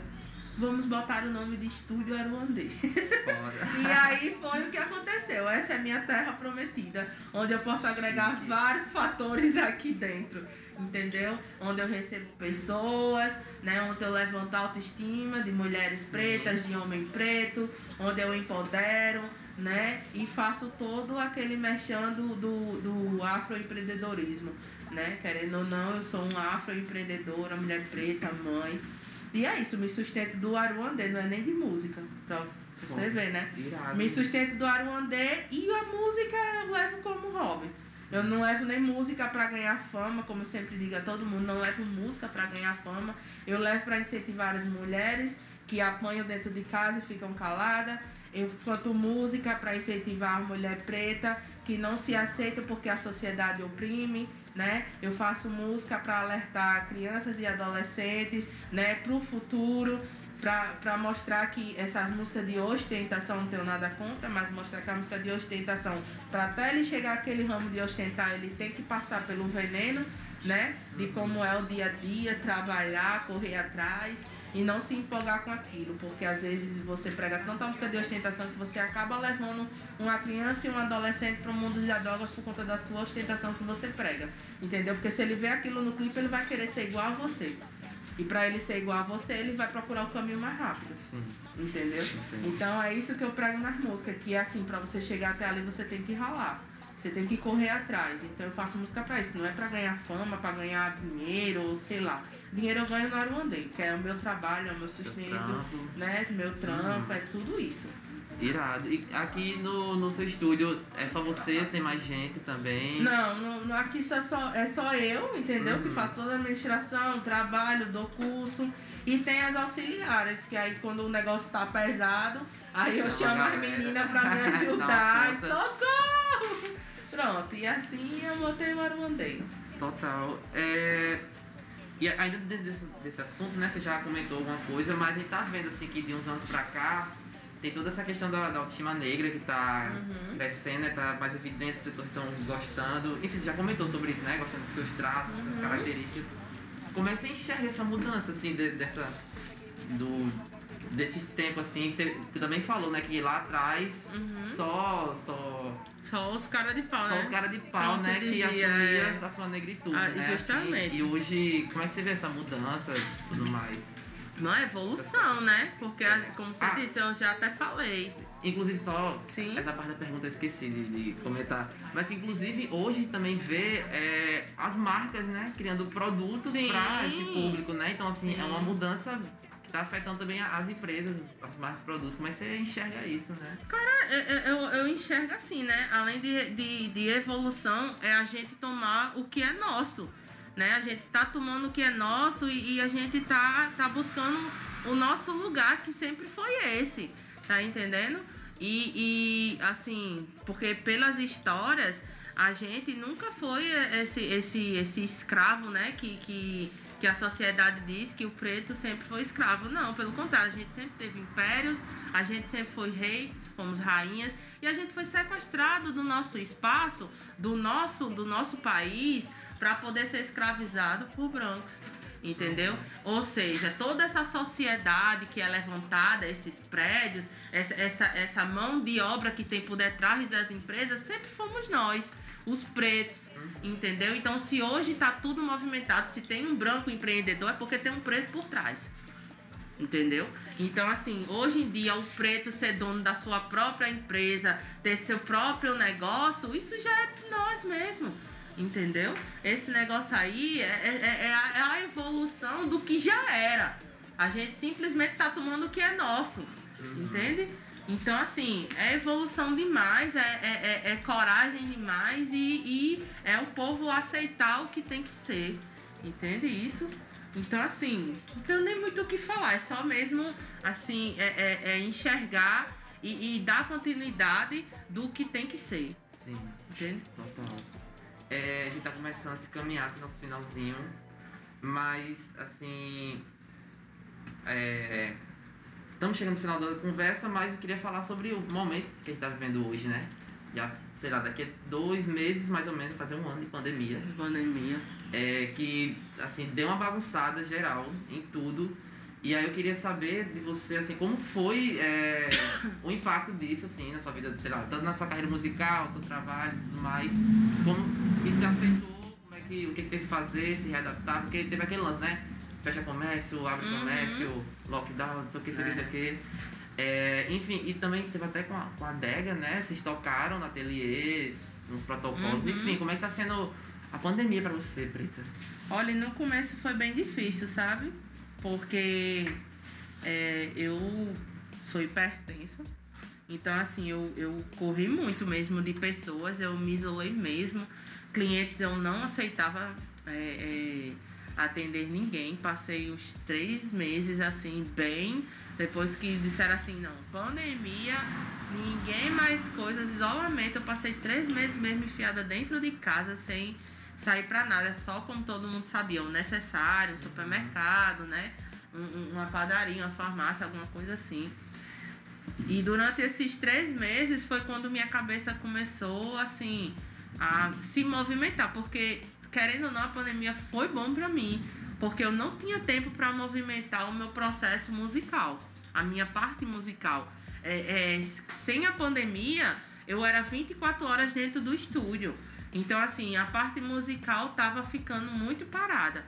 vamos botar o nome de Estúdio Aruandê. e aí foi o que aconteceu. Essa é a minha terra prometida, onde eu posso agregar vários fatores aqui dentro. Entendeu? Onde eu recebo pessoas, né? Onde eu levanto a autoestima de mulheres pretas, de homem preto, onde eu empodero, né? E faço todo aquele mexendo do, do afroempreendedorismo, né? Querendo ou não, eu sou um afroempreendedora, mulher preta, mãe, e é isso, me sustento do Aruandê, não é nem de música, pra você Bom, ver, né? Irado. Me sustento do Aruandê e a música eu levo como hobby. Eu não levo nem música para ganhar fama, como eu sempre digo a todo mundo, não levo música para ganhar fama. Eu levo para incentivar as mulheres que apanham dentro de casa e ficam caladas. Eu canto música para incentivar a mulher preta que não se aceita porque a sociedade oprime né? Eu faço música para alertar crianças e adolescentes, né, para o futuro, para mostrar que essas músicas de ostentação não tenho nada contra, mas mostrar que a música de ostentação, para até ele chegar aquele ramo de ostentar, ele tem que passar pelo veneno, né? De como é o dia a dia, trabalhar, correr atrás e não se empolgar com aquilo, porque às vezes você prega tanta música de ostentação que você acaba levando uma criança e um adolescente para o mundo das drogas por conta da sua ostentação que você prega, entendeu? Porque se ele vê aquilo no clipe, ele vai querer ser igual a você. E para ele ser igual a você, ele vai procurar o caminho mais rápido. Sim. Entendeu? Entendi. Então é isso que eu prego nas músicas, que é assim, para você chegar até ali, você tem que ralar. Você tem que correr atrás. Então eu faço música para isso. Não é para ganhar fama, para ganhar dinheiro, ou sei lá. Dinheiro eu ganho no Aruandê, que é o meu trabalho, é o meu sustento, né? Meu trampo, hum. é tudo isso. Irado. E aqui no, no seu estúdio é só você, tem mais gente também? Não, no, no aqui é só, é só eu, entendeu? Uhum. Que faço toda a administração, trabalho, dou curso. E tem as auxiliares, que aí quando o negócio tá pesado, aí eu chamo as meninas pra me ajudar. Socorro! Pronto, e assim eu montei o Aruandê. Total. É... E ainda desse, desse assunto, né, você já comentou alguma coisa, mas a gente tá vendo assim que de uns anos pra cá tem toda essa questão da, da autoestima negra que tá uhum. crescendo, né, tá mais evidente, as pessoas estão gostando. Enfim, você já comentou sobre isso, né? Gostando dos seus traços, uhum. das características. Como é que você enxerga essa mudança, assim, de, dessa. do desse tempo assim, você também falou, né, que lá atrás uhum. só, só. Só os caras de pau, só né? os caras de pau, né? Dizia, que assumia é... a sua negritude. Ah, né? Justamente. Assim, e hoje, como é que você vê essa mudança e tudo mais? Uma evolução, né? Porque, é. como você ah, disse, eu já até falei. Inclusive, só Sim. essa parte da pergunta eu esqueci de, de comentar. Mas, inclusive, hoje também vê é, as marcas, né? Criando produtos para esse público, né? Então, assim, Sim. é uma mudança está afetando também as empresas, as marcas produtos. Como é que você enxerga isso, né? Cara, eu, eu, eu enxergo assim, né? Além de, de, de, evolução, é a gente tomar o que é nosso. Né? A gente tá tomando o que é nosso e, e a gente tá, tá buscando o nosso lugar que sempre foi esse. Tá entendendo? E, e assim, porque pelas histórias, a gente nunca foi esse, esse, esse escravo, né? Que, que que a sociedade diz que o preto sempre foi escravo. Não, pelo contrário, a gente sempre teve impérios, a gente sempre foi reis, fomos rainhas e a gente foi sequestrado do nosso espaço, do nosso, do nosso país, para poder ser escravizado por brancos. Entendeu? Ou seja, toda essa sociedade que é levantada, esses prédios, essa, essa, essa mão de obra que tem por detrás das empresas, sempre fomos nós os pretos, entendeu? Então, se hoje está tudo movimentado, se tem um branco empreendedor, é porque tem um preto por trás. Entendeu? Então, assim, hoje em dia, o preto ser dono da sua própria empresa, ter seu próprio negócio, isso já é nós mesmo. Entendeu? Esse negócio aí é, é, é, a, é a evolução do que já era. A gente simplesmente tá tomando o que é nosso. Uhum. Entende? Então, assim, é evolução demais, é, é, é, é coragem demais e, e, é o povo aceitar o que tem que ser. Entende isso? Então, assim, não tenho nem muito o que falar, é só mesmo, assim, é, é, é enxergar e, e, dar continuidade do que tem que ser. Sim. Entende? Total. É, a gente tá começando a se caminhar pro nosso finalzinho, mas, assim, é Estamos chegando no final da conversa, mas eu queria falar sobre o momento que a gente está vivendo hoje, né? Já, sei lá, daqui a dois meses, mais ou menos, fazer um ano de pandemia. Pandemia. É, que, assim, deu uma bagunçada geral em tudo. E aí eu queria saber de você, assim, como foi é, o impacto disso, assim, na sua vida, sei lá, tanto na sua carreira musical, seu trabalho e tudo mais. Como isso te afetou, como é que, o que você teve que fazer, se readaptar, porque teve aquele lance, né? fecha comércio, abre uhum. comércio, lockdown, não sei o que, não sei o que, não sei o que. É, enfim, e também teve até com a, com a adega, né? Vocês tocaram no ateliê, nos protocolos. Uhum. Enfim, como é que tá sendo a pandemia para você, Preta? Olha, no começo foi bem difícil, sabe? Porque é, eu sou hipertensa. Então, assim, eu, eu corri muito mesmo de pessoas, eu me isolei mesmo. Clientes eu não aceitava. É, é, atender ninguém. Passei os três meses assim, bem. Depois que disseram assim, não, pandemia, ninguém mais coisas, isolamento. Eu passei três meses mesmo enfiada dentro de casa sem sair para nada, só como todo mundo sabia, o necessário, um supermercado, né? Um, uma padaria, uma farmácia, alguma coisa assim. E durante esses três meses foi quando minha cabeça começou assim a se movimentar, porque querendo ou não, a pandemia foi bom para mim, porque eu não tinha tempo para movimentar o meu processo musical, a minha parte musical. É, é, sem a pandemia, eu era 24 horas dentro do estúdio. Então, assim, a parte musical tava ficando muito parada.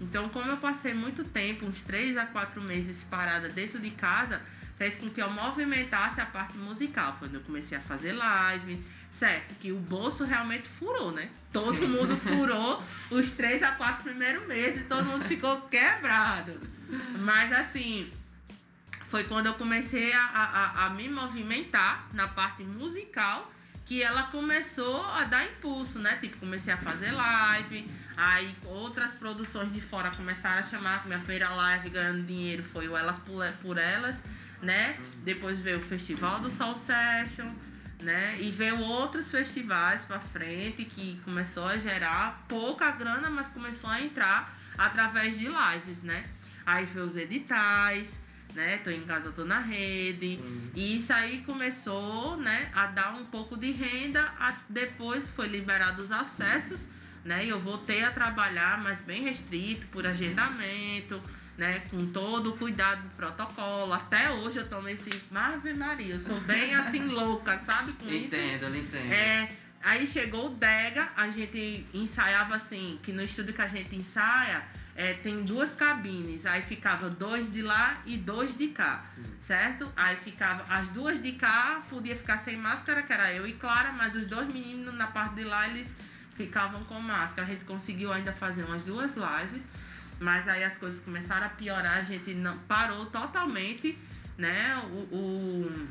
Então, como eu passei muito tempo, uns 3 a 4 meses parada dentro de casa, fez com que eu movimentasse a parte musical. Quando eu comecei a fazer live, certo? Que o bolso realmente furou, né? Todo mundo furou os três a quatro primeiros meses, todo mundo ficou quebrado. Mas assim, foi quando eu comecei a, a, a me movimentar na parte musical que ela começou a dar impulso, né? Tipo, comecei a fazer live, aí outras produções de fora começaram a chamar, minha primeira live ganhando dinheiro foi o Elas por Elas né? Depois veio o Festival do Soul Session, né? E veio outros festivais para frente que começou a gerar pouca grana, mas começou a entrar através de lives, né? Aí veio os editais, né? Tô em casa, tô na rede. Uhum. E isso aí começou, né, a dar um pouco de renda. A, depois foi liberado os acessos, né? E eu voltei a trabalhar, mas bem restrito, por agendamento né? Com todo o cuidado do protocolo. Até hoje eu tô nesse. Ave Maria, eu sou bem assim louca, sabe? Com entendo, isso. Entendo, entendo. É, aí chegou o Dega, a gente ensaiava assim, que no estúdio que a gente ensaia. É, tem duas cabines, aí ficava dois de lá e dois de cá, Sim. certo? Aí ficava as duas de cá, podia ficar sem máscara, que era eu e Clara, mas os dois meninos na parte de lá, eles ficavam com máscara. A gente conseguiu ainda fazer umas duas lives. Mas aí as coisas começaram a piorar, a gente não parou totalmente, né? O, o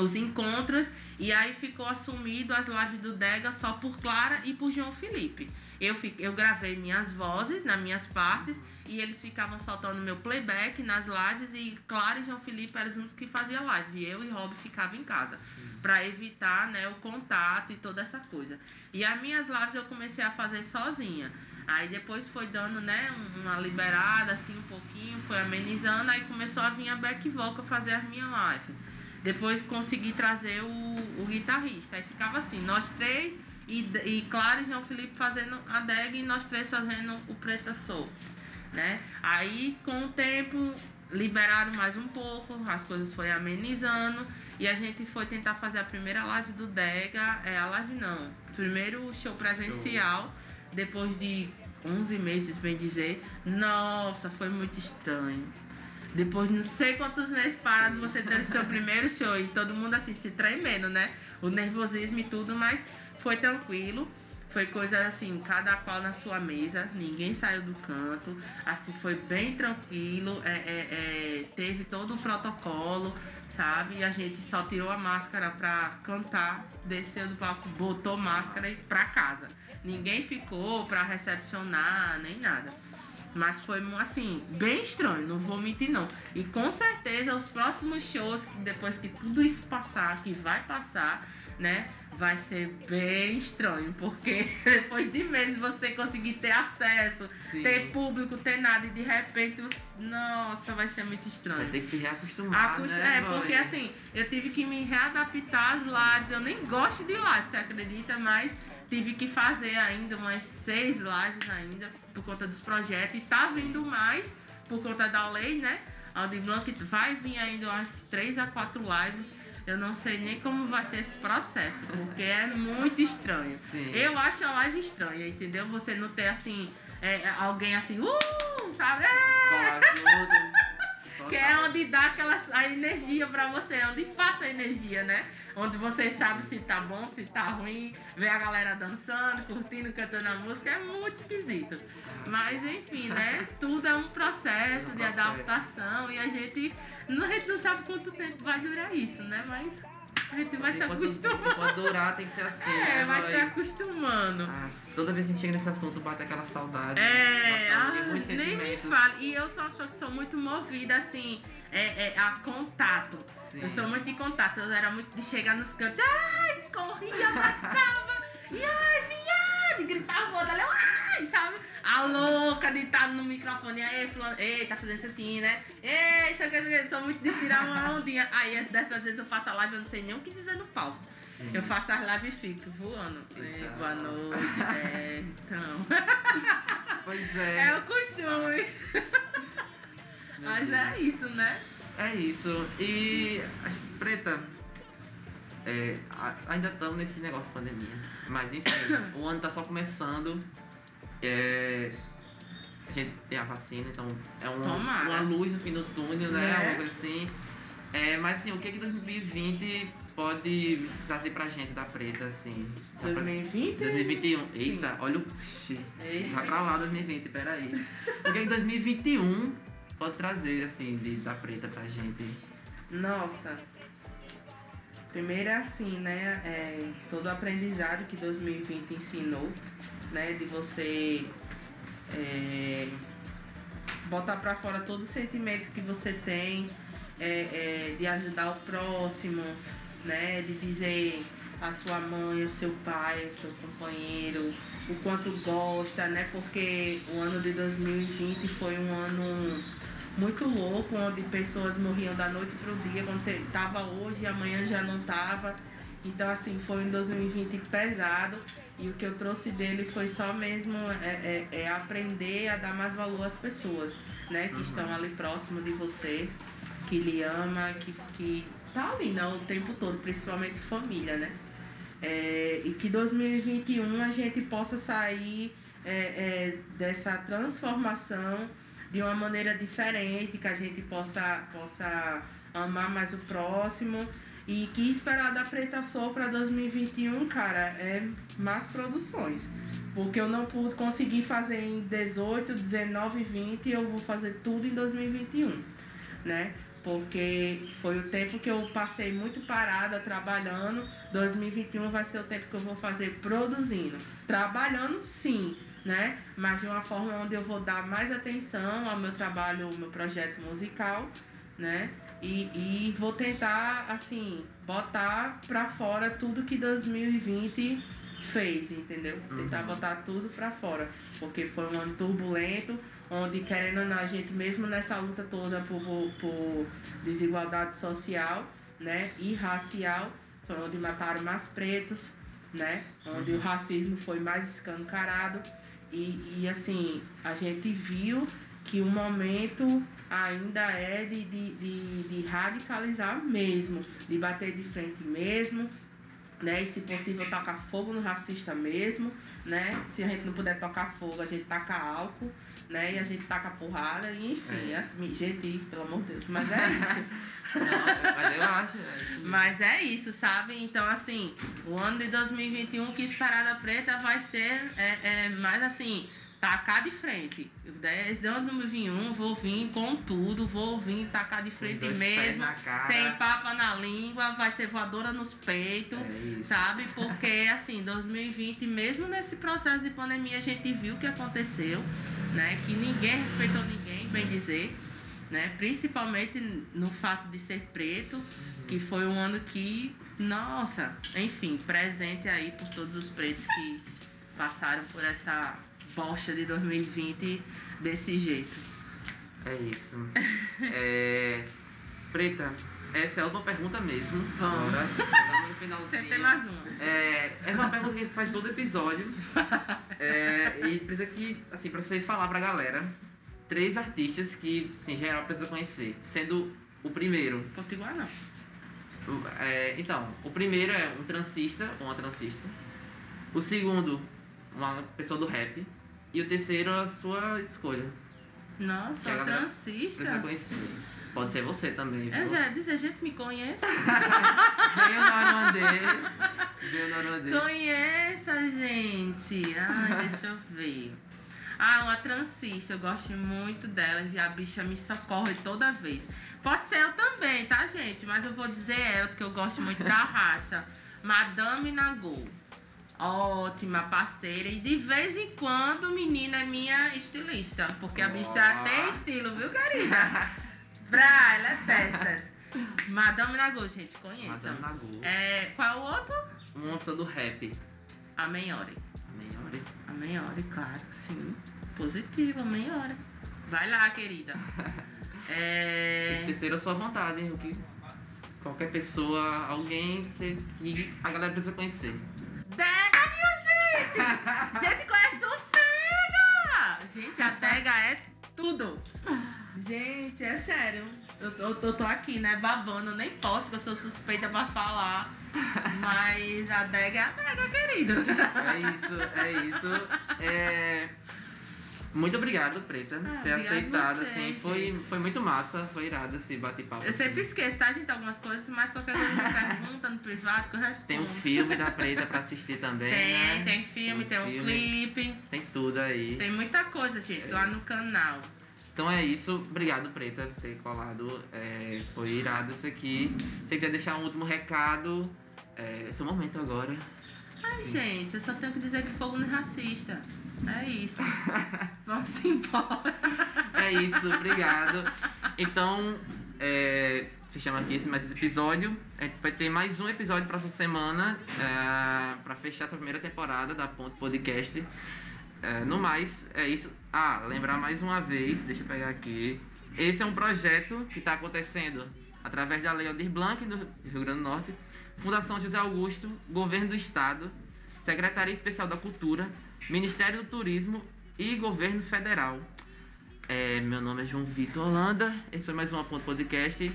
os encontros e aí ficou assumido as lives do Dega só por Clara e por João Felipe. Eu, eu gravei minhas vozes nas minhas partes e eles ficavam soltando meu playback nas lives e Clara e João Felipe eram os que faziam live. E eu e Rob ficava em casa para evitar né, o contato e toda essa coisa. E as minhas lives eu comecei a fazer sozinha. Aí depois foi dando, né, uma liberada assim um pouquinho, foi amenizando, aí começou a vir a back vocal fazer as minhas lives. Depois consegui trazer o, o guitarrista. Aí ficava assim, nós três e, e Clara e João Felipe fazendo a DEG e nós três fazendo o Preta Soul. Né? Aí com o tempo liberaram mais um pouco, as coisas foi amenizando e a gente foi tentar fazer a primeira live do Dega, é a live não, primeiro show presencial, depois de 11 meses, bem dizer. Nossa, foi muito estranho depois de não sei quantos meses parado, você ter o seu primeiro show e todo mundo assim se tremendo, né? O nervosismo e tudo, mas foi tranquilo. Foi coisa assim, cada qual na sua mesa, ninguém saiu do canto, assim, foi bem tranquilo, é, é, é, teve todo o protocolo, sabe? E a gente só tirou a máscara pra cantar, desceu do palco, botou máscara e pra casa. Ninguém ficou pra recepcionar, nem nada. Mas foi assim, bem estranho, não vou mentir não. E com certeza os próximos shows, depois que tudo isso passar, que vai passar, né? Vai ser bem estranho, porque depois de meses você conseguir ter acesso, Sim. ter público, ter nada, e de repente, nossa, vai ser muito estranho. Vai ter que se reacostumar. Acost... Né, é, porque assim, eu tive que me readaptar às lives. Eu nem gosto de lives, você acredita? Mas tive que fazer ainda umas seis lives ainda por conta dos projetos e tá vindo mais por conta da lei, né? Aldi Blanc vai vir ainda umas três a quatro lives. Eu não sei nem como vai ser esse processo, porque é muito estranho. Sim. Eu acho a live estranha, entendeu? Você não ter assim, é, alguém assim, uh, sabe? É! que é onde dá aquela a energia pra você, é onde passa a energia, né? Onde você sabe se tá bom, se tá ruim, ver a galera dançando, curtindo, cantando a música, é muito esquisito. Mas enfim, né? Tudo é um processo, é um de adaptação e a gente, a gente não sabe quanto tempo vai durar isso, né? Mas a gente vai se acostumando. Pode durar, tem que ser assim. É, né? vai se acostumando. Ah, toda vez que a gente chega nesse assunto, bate aquela saudade. É, ah, nem me fale. E eu sou uma pessoa que sou muito movida, assim, é, é, a contato. Sim. Eu sou muito de contato. Eu era muito de chegar nos cantos. Ai, corria, abraçava. e ai, vinha, de gritar, vou dar ai, sabe? A louca de estar no microfone. Aí, fulano, ei, tá fazendo isso assim, né? Ei, isso aqui, isso Sou muito de tirar uma ondinha. Aí, dessas vezes eu faço a live, eu não sei nem o que dizer no palco. Sim. Eu faço as lives e fico voando. Então. Ei, boa noite, é, então. Pois é. É o costume. Mas é isso, né? É isso. E, Preta, é, ainda estamos nesse negócio de pandemia. Mas enfim, o ano tá só começando. É, a gente tem a vacina, então é um, uma luz no fim do túnel, né? É. Uma coisa assim. É, mas assim, o que que 2020 pode trazer pra gente da preta, assim? 2020? 2021. Eita, Sim. olha o. Vai pra lá 2020, peraí. O que que 2021 pode trazer, assim, de, da preta pra gente? Nossa. Primeiro é assim, né? É, todo o aprendizado que 2020 ensinou, né? De você é, botar pra fora todo o sentimento que você tem, é, é, de ajudar o próximo, né? De dizer a sua mãe, o seu pai, o seu companheiro, o quanto gosta, né? Porque o ano de 2020 foi um ano muito louco, onde pessoas morriam da noite para o dia, quando você estava hoje e amanhã já não estava. Então, assim, foi um 2020 pesado e o que eu trouxe dele foi só mesmo é, é, é aprender a dar mais valor às pessoas, né? Que uhum. estão ali próximo de você, que lhe ama, que, que tá ali né, o tempo todo, principalmente família, né? É, e que 2021 a gente possa sair é, é, dessa transformação de uma maneira diferente, que a gente possa, possa amar mais o próximo. E que esperar da Preta Soul para 2021, cara, é mais produções. Porque eu não pude conseguir fazer em 18, 19 e 20, eu vou fazer tudo em 2021, né? porque foi o tempo que eu passei muito parada trabalhando. 2021 vai ser o tempo que eu vou fazer produzindo. Trabalhando, sim, né? Mas de uma forma onde eu vou dar mais atenção ao meu trabalho, ao meu projeto musical, né? E, e vou tentar, assim, botar pra fora tudo que 2020 fez, entendeu? Tentar Uhum. botar tudo pra fora. Porque foi um ano turbulento, onde, querendo ou não, a gente, mesmo nessa luta toda por, por, desigualdade social, né? E racial, foi onde mataram mais pretos, né? Onde o racismo foi mais escancarado. E, e assim, a gente viu que o momento ainda é de, de, de, de radicalizar mesmo, de bater de frente mesmo, né? E se possível tocar fogo no racista mesmo, né? Se a gente não puder tocar fogo, a gente taca álcool, né? E a gente taca porrada, e enfim, É. assim, gente, pelo amor de Deus, mas é isso. Não, mas eu acho. é isso mesmo. Mas é isso, sabe? Então, assim, o ano de 2021 que Parada Preta vai ser é, é, mais assim, tacar de frente. Desde ano 2021 vou vir com tudo, vou vir tacar de frente mesmo, sem papa na língua, vai ser voadora nos peitos, É sabe? Porque, assim, 2020, mesmo nesse processo de pandemia, a gente viu o que aconteceu, né? Que ninguém respeitou ninguém, bem dizer né? Principalmente no fato de ser preto, que foi um ano que, nossa, enfim, presente aí por todos os pretos que passaram por essa bosta de 2020 desse jeito. É isso. É... Preta, essa é a última pergunta mesmo. Vamos. Agora, chegamos no finalzinho. Sempre tem mais uma. É, essa é uma pergunta que faz todo episódio. É, e precisa que, assim, pra você falar pra galera, três artistas que, assim, geral precisa conhecer. Sendo o primeiro. Não. é, então, o primeiro é um transista ou uma transista. O segundo, uma pessoa do rap. E o terceiro, a sua escolha. Nossa, a galera Precisa transista. conhecer. Pode ser você também. Eu viu? já disse, a gente me conhece. Veio no. Conheça, gente. Ai, deixa eu ver. Ah, uma transista, eu gosto muito delas e a bicha me socorre toda vez. Pode ser eu também, tá, gente? Mas eu vou dizer ela porque eu gosto muito da raça. Madame Nagô. Ótima parceira. E de vez em quando, menina é minha estilista. Porque a bicha Ó. tem estilo, viu, querida? Pra, ela é dessas. Madame Nagô, gente, conheçam. Madame Nagô. É, qual o outro? Uma pessoa do rap. A Menhore. Melhor. A Menhore, claro, sim. Positivo, a Menhore. Vai lá, querida. É... é a sua vontade, hein? O que qualquer pessoa, alguém que, que a galera precisa conhecer. Dega, minha gente! Gente, conhece o Dega! Gente, a Dega é tudo. Gente, é sério. Eu, eu, eu tô aqui, né, babando. Eu nem posso, que eu sou suspeita pra falar. Mas a Dega é a Dega, querido. É isso, é isso. É... Muito obrigado, Preta, Ah, por ter obrigado aceitado, você, assim. gente. Foi, foi muito massa, foi irado esse bate-papo. Eu sempre esqueço, tá, gente? Algumas coisas, mas qualquer coisa me pergunta no privado que eu respondo. Tem um filme da Preta pra assistir também, Tem, né? tem filme, tem um filme, clipe, Tem tudo aí. tem muita coisa, gente, É lá no canal. Então é isso. Obrigado, Preta, por ter colado. É, foi irado isso aqui. Se você quiser deixar um último recado, é seu momento agora. Ai, gente, eu só tenho que dizer que fogo não é racista. É isso. Vamos embora. É isso, obrigado. Então, é, fechamos aqui esse, mais esse episódio. Gente vai ter mais um episódio próxima semana é, para fechar essa primeira temporada da Ponto Podcast. É, no mais, é isso. Ah, lembrar mais uma vez, deixa eu pegar aqui. Esse é um projeto que está acontecendo através da Lei Aldir Blanc do Rio Grande do Norte, Fundação José Augusto, Governo do Estado, Secretaria Especial da Cultura, Ministério do Turismo e Governo Federal. É, meu nome é João Vitor Holanda, esse foi mais uma Ponto Podcast.